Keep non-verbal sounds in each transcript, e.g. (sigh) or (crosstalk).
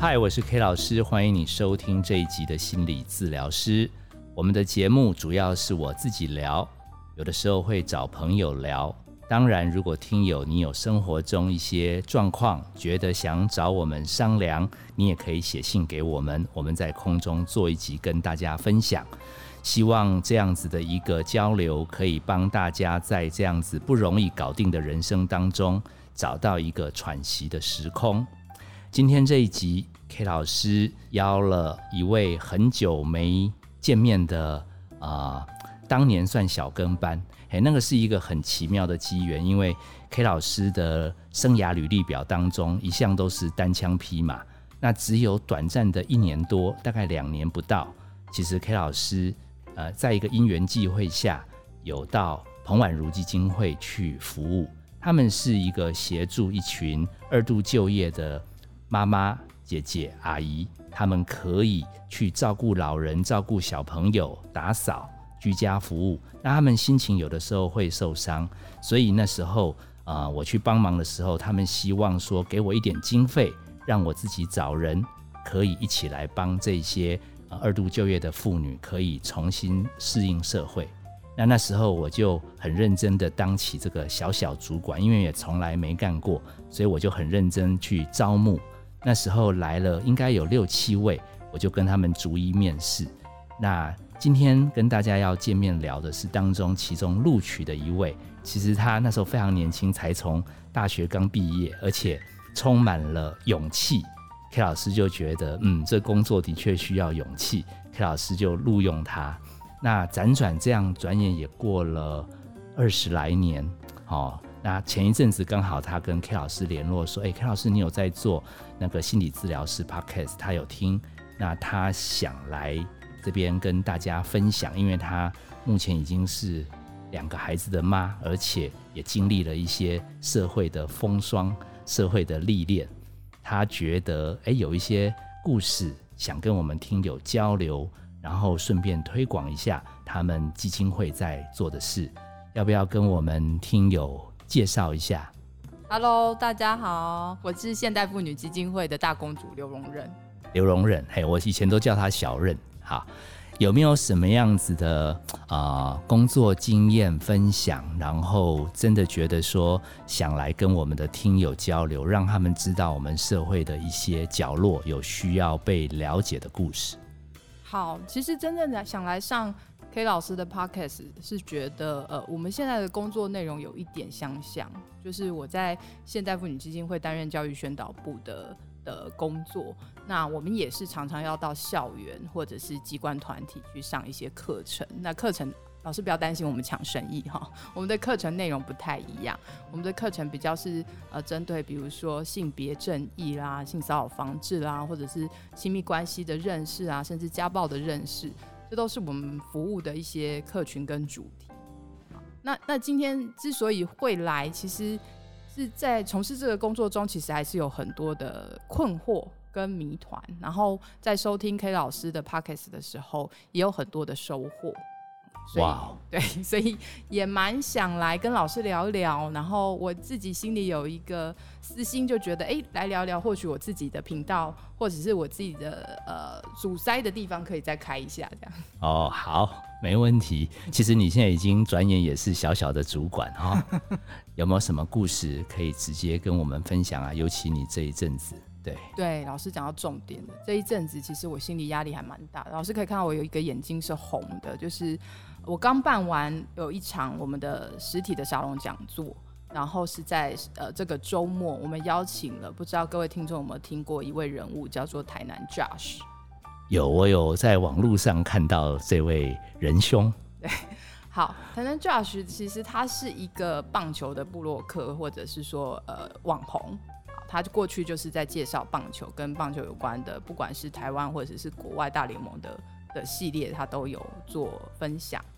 嗨，我是 K 老师，欢迎你收听这一集的心理治疗师。我们的节目主要是我自己聊，有的时候会找朋友聊。当然，如果听友你有生活中一些状况，觉得想找我们商量，你也可以写信给我们，我们在空中做一集跟大家分享。希望这样子的一个交流，可以帮大家在这样子不容易搞定的人生当中，找到一个喘息的时空。今天这一集，K 老师邀了一位很久没见面的啊，当年算小跟班。哎，那个是一个很奇妙的机缘，因为 K 老师的生涯履历表当中一向都是单枪匹马，那只有短暂的一年多，大概两年不到，其实 K 老师呃，在一个因缘际会下，有到彭婉如基金会去服务，他们是一个协助一群二度就业的妈妈、姐姐、阿姨，他们可以去照顾老人、照顾小朋友、打扫。居家服务，那他们心情有的时候会受伤，所以那时候啊，我去帮忙的时候，他们希望说给我一点经费，让我自己找人可以一起来帮这些二度就业的妇女可以重新适应社会。那那时候我就很认真的当起这个小小主管，因为也从来没干过，所以我就很认真去招募。那时候来了应该有六七位，我就跟他们逐一面试。那今天跟大家要见面聊的是当中其中录取的一位，其实他那时候非常年轻，才从大学刚毕业，而且充满了勇气。K 老师就觉得，嗯，这工作的确需要勇气，K 老师就录用他。那辗转这样，转眼也过了二十来年，哦，那前一阵子刚好他跟 K 老师联络说，哎，K 老师你有在做那个心理治疗师 Podcast，他有听，那他想来。这边跟大家分享，因为他目前已经是两个孩子的妈，而且也经历了一些社会的风霜、社会的历练。他觉得，哎，有一些故事想跟我们听友交流，然后顺便推广一下他们基金会在做的事。要不要跟我们听友介绍一下？Hello，大家好，我是现代妇女基金会的大公主刘荣任。刘荣任，嘿，我以前都叫她小任。好，有没有什么样子的啊工作经验分享？然后真的觉得说想来跟我们的听友交流，让他们知道我们社会的一些角落有需要被了解的故事。好，其实真正的想来上 K 老师的 Podcast 是觉得，呃，我们现在的工作内容有一点相像，就是我在现代妇女基金会担任教育宣导部的。的工作，那我们也是常常要到校园或者是机关团体去上一些课程。那课程老师不要担心，我们抢生意哈。我们的课程内容不太一样，我们的课程比较是呃针对比如说性别正义啦、性骚扰防治啦，或者是亲密关系的认识啊，甚至家暴的认识，这都是我们服务的一些客群跟主题。那那今天之所以会来，其实。是在从事这个工作中，其实还是有很多的困惑跟谜团。然后在收听 K 老师的 Pockets 的时候，也有很多的收获。哇，(laughs) 对，所以也蛮想来跟老师聊一聊。然后我自己心里有一个私心，就觉得哎，来聊聊，或许我自己的频道，或者是我自己的呃阻塞的地方，可以再开一下这样。(laughs) 哦，好，没问题。其实你现在已经转眼也是小小的主管哈，(laughs) 有没有什么故事可以直接跟我们分享啊？尤其你这一阵子。对对，老师讲到重点了。这一阵子其实我心里压力还蛮大的。老师可以看到我有一个眼睛是红的，就是我刚办完有一场我们的实体的沙龙讲座，然后是在呃这个周末，我们邀请了不知道各位听众有没有听过一位人物叫做台南 Josh。有，我有在网络上看到这位仁兄。(laughs) 对，好，台南 Josh 其实他是一个棒球的布洛克，或者是说呃网红。他过去就是在介绍棒球跟棒球有关的，不管是台湾或者是国外大联盟的的系列，他都有做分享啊。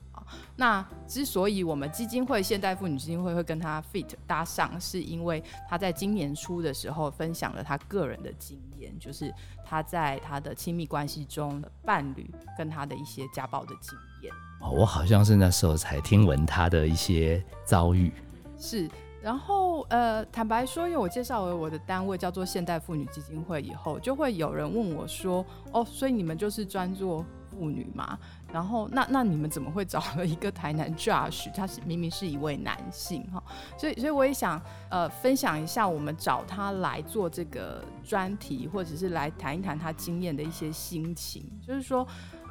那之所以我们基金会现代妇女基金会会跟他 fit 搭上，是因为他在今年初的时候分享了他个人的经验，就是他在他的亲密关系中的伴侣跟他的一些家暴的经验。哦，我好像是那时候才听闻他的一些遭遇。是。然后呃，坦白说，因为我介绍了我的单位叫做现代妇女基金会以后，就会有人问我说：“哦，所以你们就是专做妇女吗？”然后那那你们怎么会找了一个台南 Josh？他是明明是一位男性哈，所以所以我也想呃分享一下我们找他来做这个专题，或者是来谈一谈他经验的一些心情，就是说。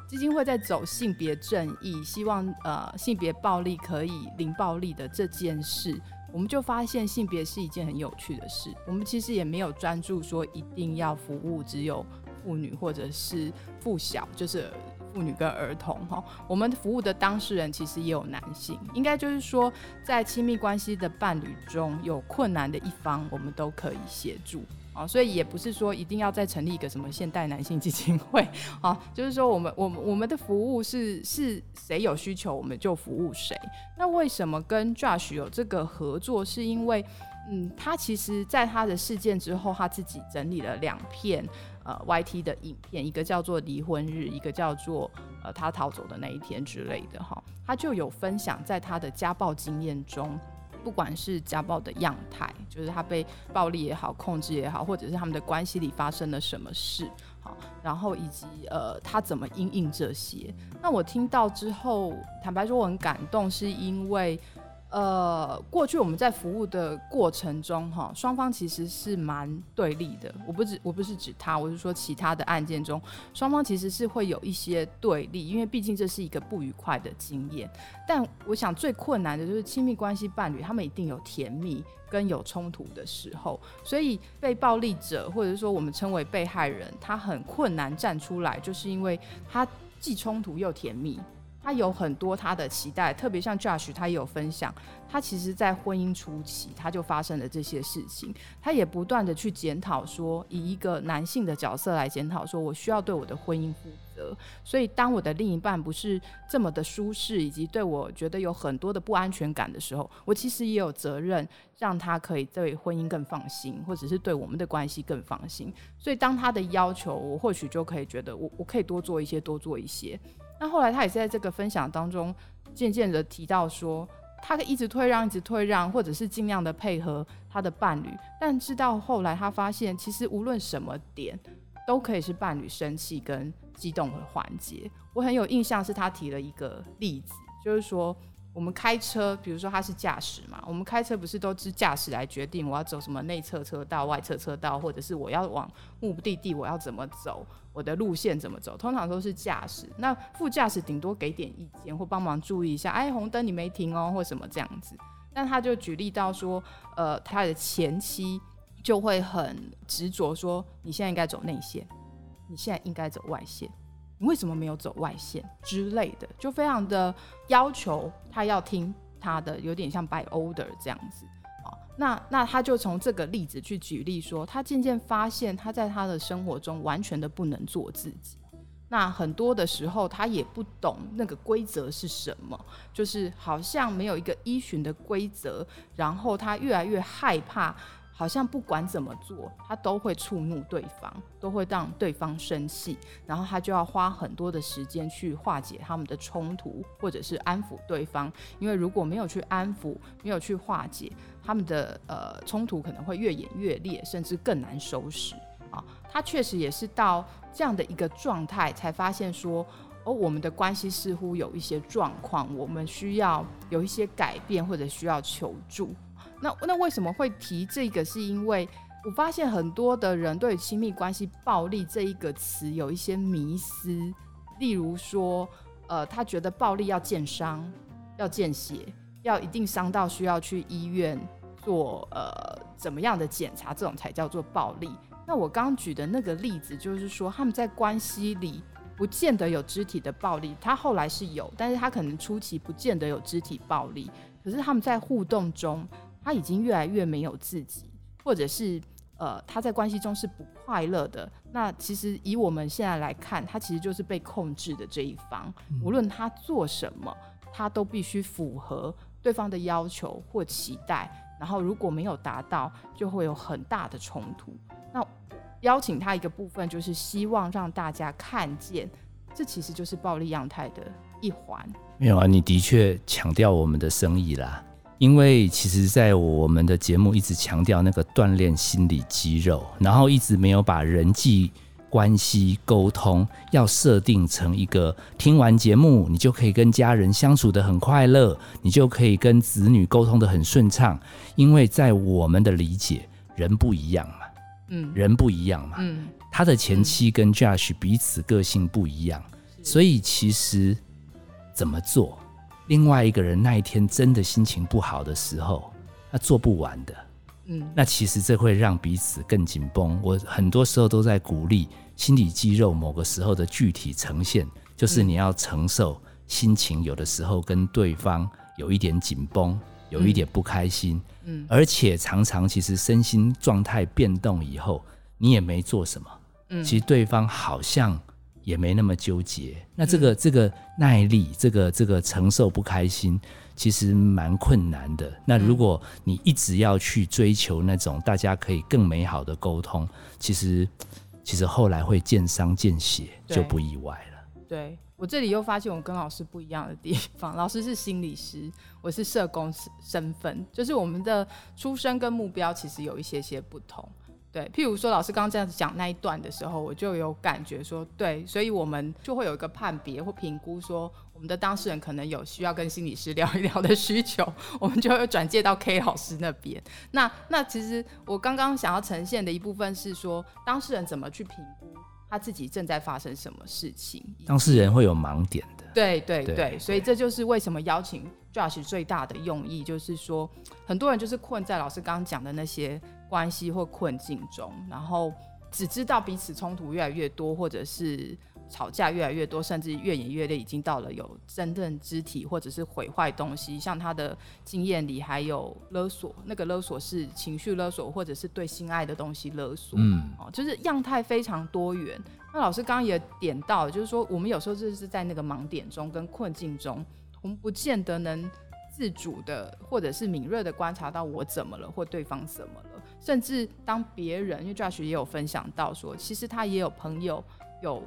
基金会在走性别正义，希望呃性别暴力可以零暴力的这件事，我们就发现性别是一件很有趣的事。我们其实也没有专注说一定要服务只有妇女或者是妇小，就是妇女跟儿童哈。我们服务的当事人其实也有男性，应该就是说在亲密关系的伴侣中有困难的一方，我们都可以协助。啊，所以也不是说一定要再成立一个什么现代男性基金会，啊，(laughs) 就是说我们我们我们的服务是是谁有需求我们就服务谁。那为什么跟 Josh 有这个合作？是因为，嗯，他其实在他的事件之后，他自己整理了两片呃 YT 的影片，一个叫做离婚日，一个叫做呃他逃走的那一天之类的哈，他就有分享在他的家暴经验中。不管是家暴的样态，就是他被暴力也好、控制也好，或者是他们的关系里发生了什么事，好，然后以及呃他怎么应应这些。那我听到之后，坦白说我很感动，是因为。呃，过去我们在服务的过程中，哈，双方其实是蛮对立的。我不指我不是指他，我是说其他的案件中，双方其实是会有一些对立，因为毕竟这是一个不愉快的经验。但我想最困难的就是亲密关系伴侣，他们一定有甜蜜跟有冲突的时候，所以被暴力者或者说我们称为被害人，他很困难站出来，就是因为他既冲突又甜蜜。他有很多他的期待，特别像 Josh，他也有分享，他其实在婚姻初期他就发生了这些事情，他也不断的去检讨说，以一个男性的角色来检讨说，我需要对我的婚姻负责，所以当我的另一半不是这么的舒适，以及对我觉得有很多的不安全感的时候，我其实也有责任让他可以对婚姻更放心，或者是对我们的关系更放心。所以当他的要求，我或许就可以觉得，我我可以多做一些，多做一些。那后来他也是在这个分享当中，渐渐的提到说，他一直退让，一直退让，或者是尽量的配合他的伴侣。但直到后来，他发现其实无论什么点，都可以是伴侣生气跟激动的环节。我很有印象是他提了一个例子，就是说。我们开车，比如说他是驾驶嘛，我们开车不是都是驾驶来决定我要走什么内侧车道、外侧车道，或者是我要往目的地我要怎么走，我的路线怎么走，通常都是驾驶。那副驾驶顶多给点意见或帮忙注意一下，哎，红灯你没停哦，或什么这样子。但他就举例到说，呃，他的前妻就会很执着说，你现在应该走内线，你现在应该走外线。你为什么没有走外线之类的？就非常的要求他要听他的，有点像 by order 这样子啊。那那他就从这个例子去举例说，他渐渐发现他在他的生活中完全的不能做自己。那很多的时候他也不懂那个规则是什么，就是好像没有一个依循的规则，然后他越来越害怕。好像不管怎么做，他都会触怒对方，都会让对方生气，然后他就要花很多的时间去化解他们的冲突，或者是安抚对方。因为如果没有去安抚，没有去化解他们的呃冲突，可能会越演越烈，甚至更难收拾啊。他确实也是到这样的一个状态，才发现说，哦，我们的关系似乎有一些状况，我们需要有一些改变，或者需要求助。那那为什么会提这个？是因为我发现很多的人对亲密关系暴力这一个词有一些迷思，例如说，呃，他觉得暴力要见伤，要见血，要一定伤到需要去医院做呃怎么样的检查，这种才叫做暴力。那我刚举的那个例子就是说，他们在关系里不见得有肢体的暴力，他后来是有，但是他可能初期不见得有肢体暴力，可是他们在互动中。他已经越来越没有自己，或者是呃，他在关系中是不快乐的。那其实以我们现在来看，他其实就是被控制的这一方。无论他做什么，他都必须符合对方的要求或期待。然后如果没有达到，就会有很大的冲突。那邀请他一个部分，就是希望让大家看见，这其实就是暴力样态的一环。没有啊，你的确强调我们的生意啦。因为其实，在我们的节目一直强调那个锻炼心理肌肉，然后一直没有把人际关系沟通要设定成一个听完节目，你就可以跟家人相处的很快乐，你就可以跟子女沟通的很顺畅。因为在我们的理解，人不一样嘛，嗯，人不一样嘛，嗯，他的前妻跟 Josh 彼此个性不一样，所以其实怎么做？另外一个人那一天真的心情不好的时候，那做不完的，嗯，那其实这会让彼此更紧绷。我很多时候都在鼓励心理肌肉某个时候的具体呈现，就是你要承受心情有的时候跟对方有一点紧绷，有一点不开心，嗯，而且常常其实身心状态变动以后，你也没做什么，嗯，其实对方好像。也没那么纠结，那这个这个耐力，这个这个承受不开心，其实蛮困难的。那如果你一直要去追求那种大家可以更美好的沟通，其实其实后来会见伤见血，就不意外了。对我这里又发现我跟老师不一样的地方，(laughs) 老师是心理师，我是社工身份，就是我们的出身跟目标其实有一些些不同。对，譬如说老师刚刚这样子讲那一段的时候，我就有感觉说，对，所以我们就会有一个判别或评估，说我们的当事人可能有需要跟心理师聊一聊的需求，我们就会转介到 K 老师那边。那那其实我刚刚想要呈现的一部分是说，当事人怎么去评估他自己正在发生什么事情，当事人会有盲点的。对对对，所以这就是为什么邀请 Josh 最大的用意，就是说很多人就是困在老师刚刚讲的那些。关系或困境中，然后只知道彼此冲突越来越多，或者是吵架越来越多，甚至越演越烈，已经到了有真正肢体或者是毁坏东西。像他的经验里，还有勒索，那个勒索是情绪勒索，或者是对心爱的东西勒索。嗯，哦，就是样态非常多元。那老师刚刚也点到，就是说我们有时候就是在那个盲点中跟困境中，我们不见得能自主的或者是敏锐的观察到我怎么了，或对方怎么了。甚至当别人，因为 Josh 也有分享到说，其实他也有朋友有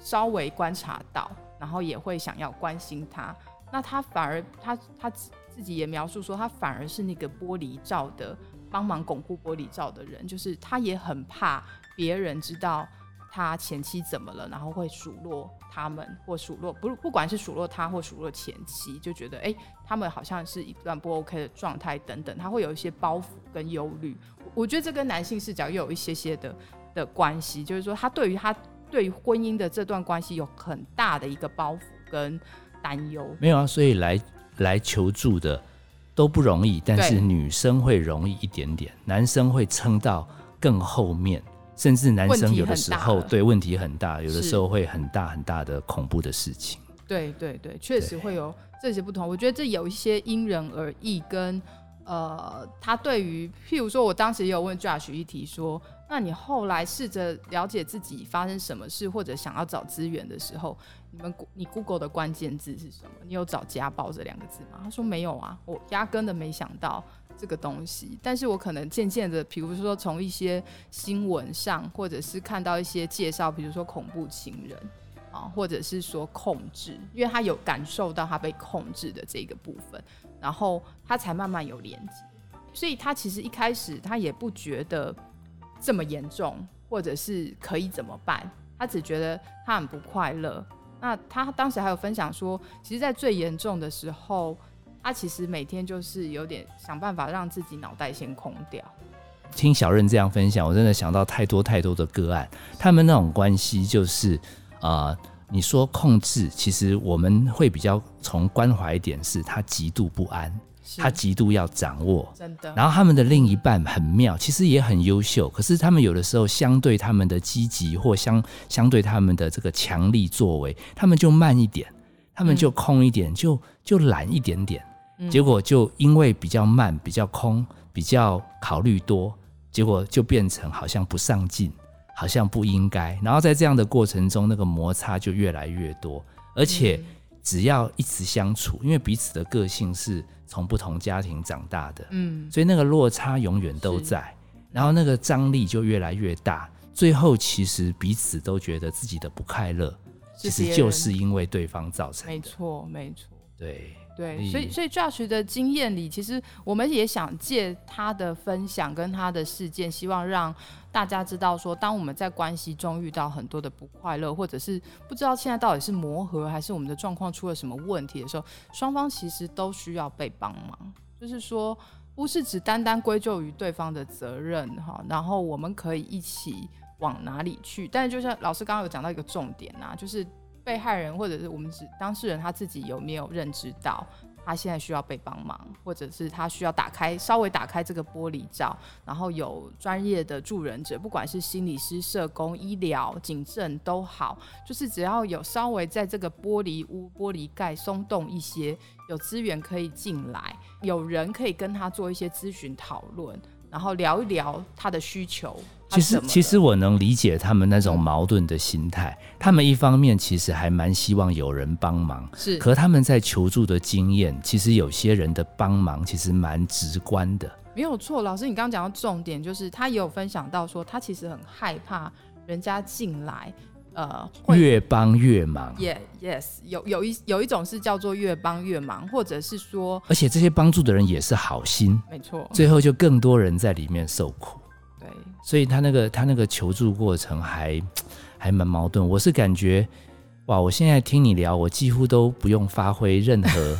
稍微观察到，然后也会想要关心他。那他反而他他自自己也描述说，他反而是那个玻璃罩的帮忙巩固玻璃罩的人，就是他也很怕别人知道。他前妻怎么了？然后会数落他们，或数落不不管是数落他或数落前妻，就觉得哎，他们好像是一段不 OK 的状态等等，他会有一些包袱跟忧虑。我觉得这跟男性视角又有一些些的的关系，就是说他对于他对于婚姻的这段关系有很大的一个包袱跟担忧。没有啊，所以来来求助的都不容易，但是女生会容易一点点，男生会撑到更后面。甚至男生有的时候对问题很大，有的时候会很大很大的恐怖的事情。对对对，确实会有这些不同。我觉得这有一些因人而异，跟呃，他对于譬如说，我当时也有问 Josh 一题说，那你后来试着了解自己发生什么事，或者想要找资源的时候，你们你 Google 的关键字是什么？你有找家暴这两个字吗？他说没有啊，我压根的没想到。这个东西，但是我可能渐渐的，比如说从一些新闻上，或者是看到一些介绍，比如说恐怖情人啊，或者是说控制，因为他有感受到他被控制的这个部分，然后他才慢慢有连接。所以他其实一开始他也不觉得这么严重，或者是可以怎么办，他只觉得他很不快乐。那他当时还有分享说，其实，在最严重的时候。他其实每天就是有点想办法让自己脑袋先空掉。听小任这样分享，我真的想到太多太多的个案，他们那种关系就是，呃，你说控制，其实我们会比较从关怀一点是，他极度不安，他极度要掌握，真的。然后他们的另一半很妙，其实也很优秀，可是他们有的时候相对他们的积极或相相对他们的这个强力作为，他们就慢一点，他们就空一点，就就懒一点点。结果就因为比较慢、比较空、比较考虑多，结果就变成好像不上进，好像不应该。然后在这样的过程中，那个摩擦就越来越多。而且只要一直相处，因为彼此的个性是从不同家庭长大的，嗯，所以那个落差永远都在。然后那个张力就越来越大，最后其实彼此都觉得自己的不快乐，其实就是因为对方造成的。没错，没错。对。对，所以所以 Josh 的经验里，其实我们也想借他的分享跟他的事件，希望让大家知道说，当我们在关系中遇到很多的不快乐，或者是不知道现在到底是磨合还是我们的状况出了什么问题的时候，双方其实都需要被帮忙。就是说，不是只单单归咎于对方的责任哈，然后我们可以一起往哪里去？但是就像老师刚刚有讲到一个重点啊，就是。被害人或者是我们指当事人他自己有没有认知到他现在需要被帮忙，或者是他需要打开稍微打开这个玻璃罩，然后有专业的助人者，不管是心理师、社工、医疗、警政都好，就是只要有稍微在这个玻璃屋玻璃盖松动一些，有资源可以进来，有人可以跟他做一些咨询讨论。然后聊一聊他的需求。其实，其实我能理解他们那种矛盾的心态。他们一方面其实还蛮希望有人帮忙，是。可他们在求助的经验，其实有些人的帮忙其实蛮直观的。没有错，老师，你刚刚讲到重点，就是他也有分享到说，他其实很害怕人家进来。呃，越帮越忙。也 yes，有有一有一种是叫做越帮越忙，或者是说，而且这些帮助的人也是好心，没错。最后就更多人在里面受苦。对，所以他那个他那个求助过程还还蛮矛盾。我是感觉，哇，我现在听你聊，我几乎都不用发挥任何。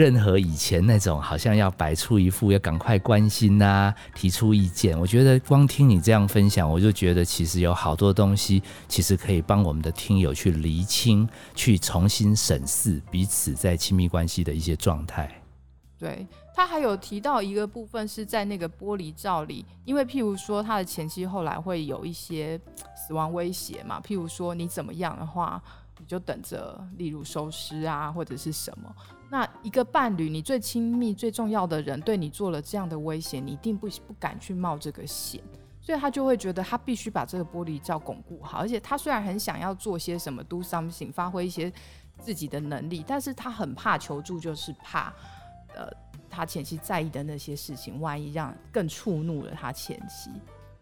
任何以前那种好像要摆出一副要赶快关心呐，提出意见，我觉得光听你这样分享，我就觉得其实有好多东西，其实可以帮我们的听友去厘清，去重新审视彼此在亲密关系的一些状态。对他还有提到一个部分是在那个玻璃罩里，因为譬如说他的前妻后来会有一些死亡威胁嘛，譬如说你怎么样的话，就等着，例如收尸啊，或者是什么。那一个伴侣，你最亲密、最重要的人对你做了这样的威胁，你一定不不敢去冒这个险，所以他就会觉得他必须把这个玻璃罩巩固好。而且他虽然很想要做些什么，do something，发挥一些自己的能力，但是他很怕求助，就是怕，呃，他前妻在意的那些事情，万一让更触怒了他前妻。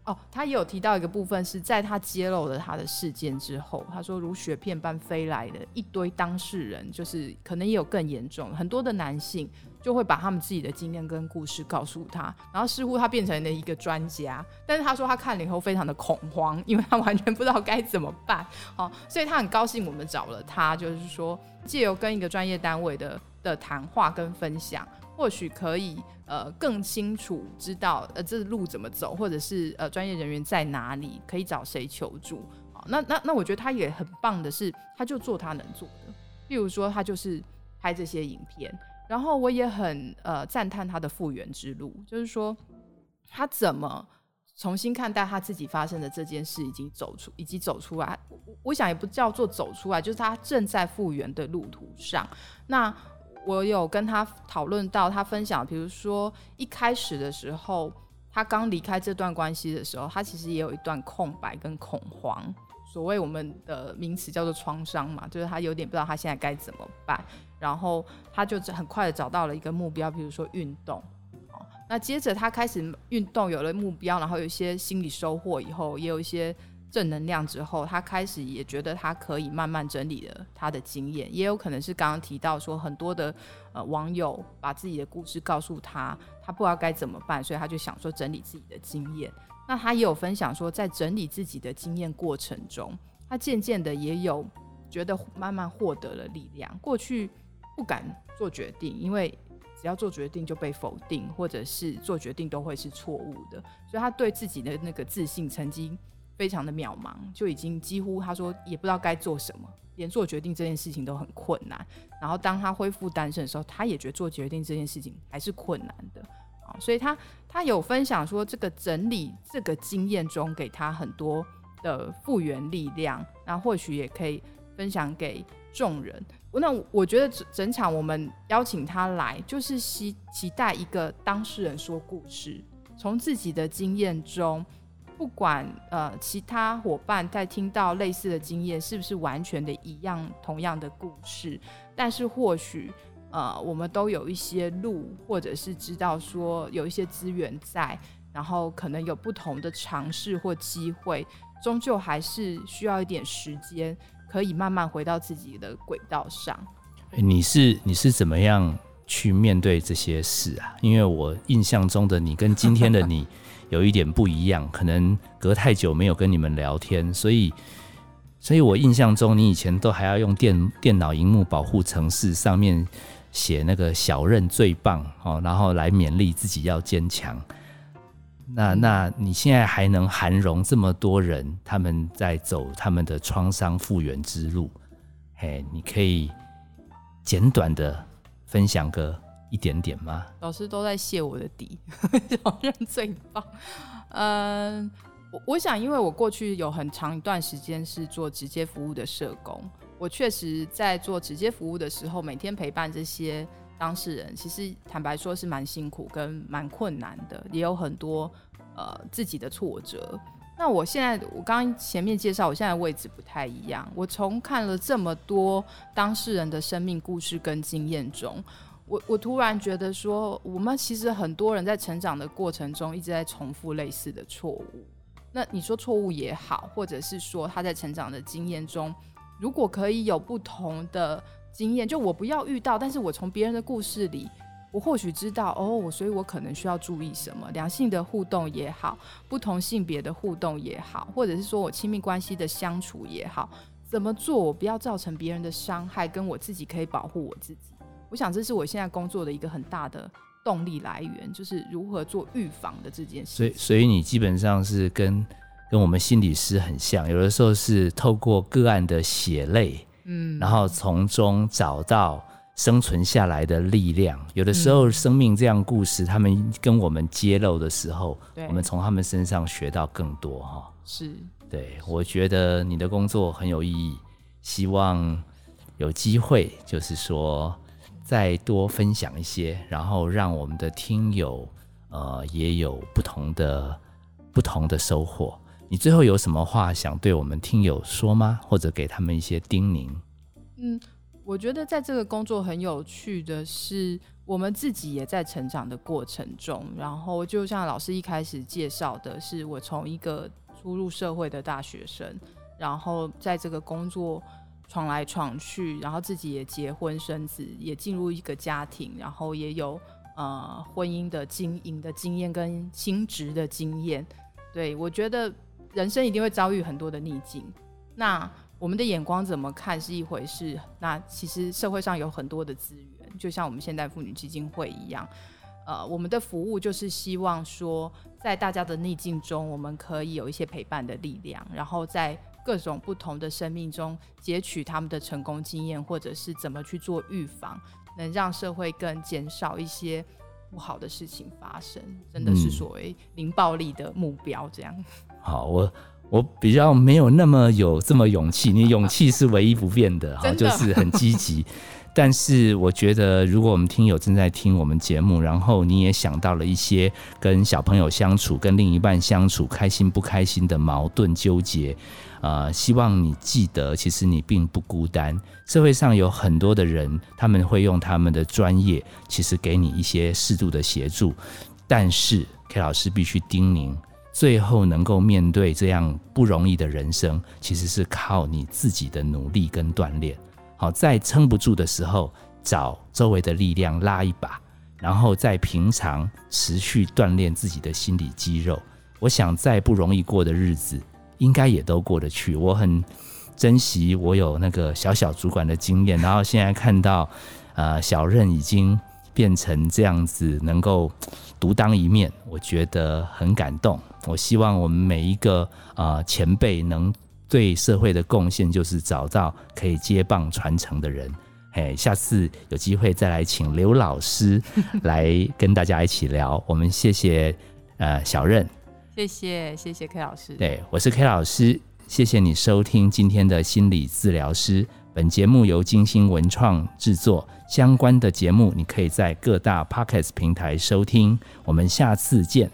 哦，他也有提到一个部分，是在他揭露了他的事件之后，他说如雪片般飞来的一堆当事人，就是可能也有更严重，很多的男性就会把他们自己的经验跟故事告诉他，然后似乎他变成了一个专家，但是他说他看了以后非常的恐慌，因为他完全不知道该怎么办，哦，所以他很高兴我们找了他，就是说借由跟一个专业单位的的谈话跟分享。或许可以呃更清楚知道呃这路怎么走，或者是呃专业人员在哪里，可以找谁求助啊？那那那我觉得他也很棒的是，他就做他能做的，例如说他就是拍这些影片，然后我也很呃赞叹他的复原之路，就是说他怎么重新看待他自己发生的这件事，已经走出，以及走出来。我我想也不叫做走出来，就是他正在复原的路途上。那我有跟他讨论到，他分享，比如说一开始的时候，他刚离开这段关系的时候，他其实也有一段空白跟恐慌，所谓我们的名词叫做创伤嘛，就是他有点不知道他现在该怎么办，然后他就很快的找到了一个目标，比如说运动，那接着他开始运动，有了目标，然后有一些心理收获以后，也有一些。正能量之后，他开始也觉得他可以慢慢整理了他的经验，也有可能是刚刚提到说很多的呃网友把自己的故事告诉他，他不知道该怎么办，所以他就想说整理自己的经验。那他也有分享说，在整理自己的经验过程中，他渐渐的也有觉得慢慢获得了力量。过去不敢做决定，因为只要做决定就被否定，或者是做决定都会是错误的，所以他对自己的那个自信曾经。非常的渺茫，就已经几乎他说也不知道该做什么，连做决定这件事情都很困难。然后当他恢复单身的时候，他也觉得做决定这件事情还是困难的啊。所以他他有分享说，这个整理这个经验中给他很多的复原力量，那或许也可以分享给众人。那我觉得整整场我们邀请他来，就是期期待一个当事人说故事，从自己的经验中。不管呃其他伙伴在听到类似的经验是不是完全的一样同样的故事，但是或许呃我们都有一些路，或者是知道说有一些资源在，然后可能有不同的尝试或机会，终究还是需要一点时间，可以慢慢回到自己的轨道上。你是你是怎么样去面对这些事啊？因为我印象中的你跟今天的你有一点不一样，可能隔太久没有跟你们聊天，所以，所以我印象中你以前都还要用电电脑荧幕保护城市上面写那个小任最棒哦，然后来勉励自己要坚强。那那你现在还能涵容这么多人，他们在走他们的创伤复原之路？嘿，你可以简短的分享个一点点吗？老师都在谢我的底，小任最棒。嗯，我我想，因为我过去有很长一段时间是做直接服务的社工，我确实在做直接服务的时候，每天陪伴这些当事人，其实坦白说是蛮辛苦跟蛮困难的，也有很多呃自己的挫折。那我现在，我刚前面介绍，我现在位置不太一样。我从看了这么多当事人的生命故事跟经验中，我我突然觉得说，我们其实很多人在成长的过程中一直在重复类似的错误。那你说错误也好，或者是说他在成长的经验中，如果可以有不同的经验，就我不要遇到，但是我从别人的故事里。我或许知道哦，我所以我可能需要注意什么？两性的互动也好，不同性别的互动也好，或者是说我亲密关系的相处也好，怎么做我不要造成别人的伤害，跟我自己可以保护我自己？我想这是我现在工作的一个很大的动力来源，就是如何做预防的这件事。所以，所以你基本上是跟跟我们心理师很像，有的时候是透过个案的血泪，嗯，然后从中找到。生存下来的力量，有的时候生命这样故事，他们跟我们揭露的时候，我们从他们身上学到更多哈。是，对我觉得你的工作很有意义，希望有机会就是说再多分享一些，然后让我们的听友呃也有不同的不同的收获。你最后有什么话想对我们听友说吗？或者给他们一些叮咛？嗯。我觉得在这个工作很有趣的是，我们自己也在成长的过程中。然后就像老师一开始介绍的，是我从一个初入社会的大学生，然后在这个工作闯来闯去，然后自己也结婚生子，也进入一个家庭，然后也有呃婚姻的经营的经验跟亲职的经验。对我觉得人生一定会遭遇很多的逆境。那我们的眼光怎么看是一回事，那其实社会上有很多的资源，就像我们现代妇女基金会一样，呃，我们的服务就是希望说，在大家的逆境中，我们可以有一些陪伴的力量，然后在各种不同的生命中截取他们的成功经验，或者是怎么去做预防，能让社会更减少一些不好的事情发生，真的是所谓零暴力的目标。这样，(laughs) 好，我。我比较没有那么有这么勇气，你勇气是唯一不变的哈，(laughs) 就 (laughs) 是很积极。但是我觉得，如果我们听友正在听我们节目，然后你也想到了一些跟小朋友相处、跟另一半相处开心不开心的矛盾纠结，呃，希望你记得，其实你并不孤单。社会上有很多的人，他们会用他们的专业，其实给你一些适度的协助。但是 K 老师必须叮咛。最后能够面对这样不容易的人生，其实是靠你自己的努力跟锻炼。好，在撑不住的时候，找周围的力量拉一把，然后在平常持续锻炼自己的心理肌肉。我想，再不容易过的日子，应该也都过得去。我很珍惜我有那个小小主管的经验，然后现在看到，呃，小任已经变成这样子，能够独当一面，我觉得很感动。我希望我们每一个啊前辈能对社会的贡献，就是找到可以接棒传承的人。(laughs) 嘿，下次有机会再来请刘老师来跟大家一起聊。我们谢谢呃小任，谢谢谢谢 K 老师。对，我是 K 老师，谢谢你收听今天的心理治疗师。本节目由金星文创制作，相关的节目你可以在各大 Podcast 平台收听。我们下次见。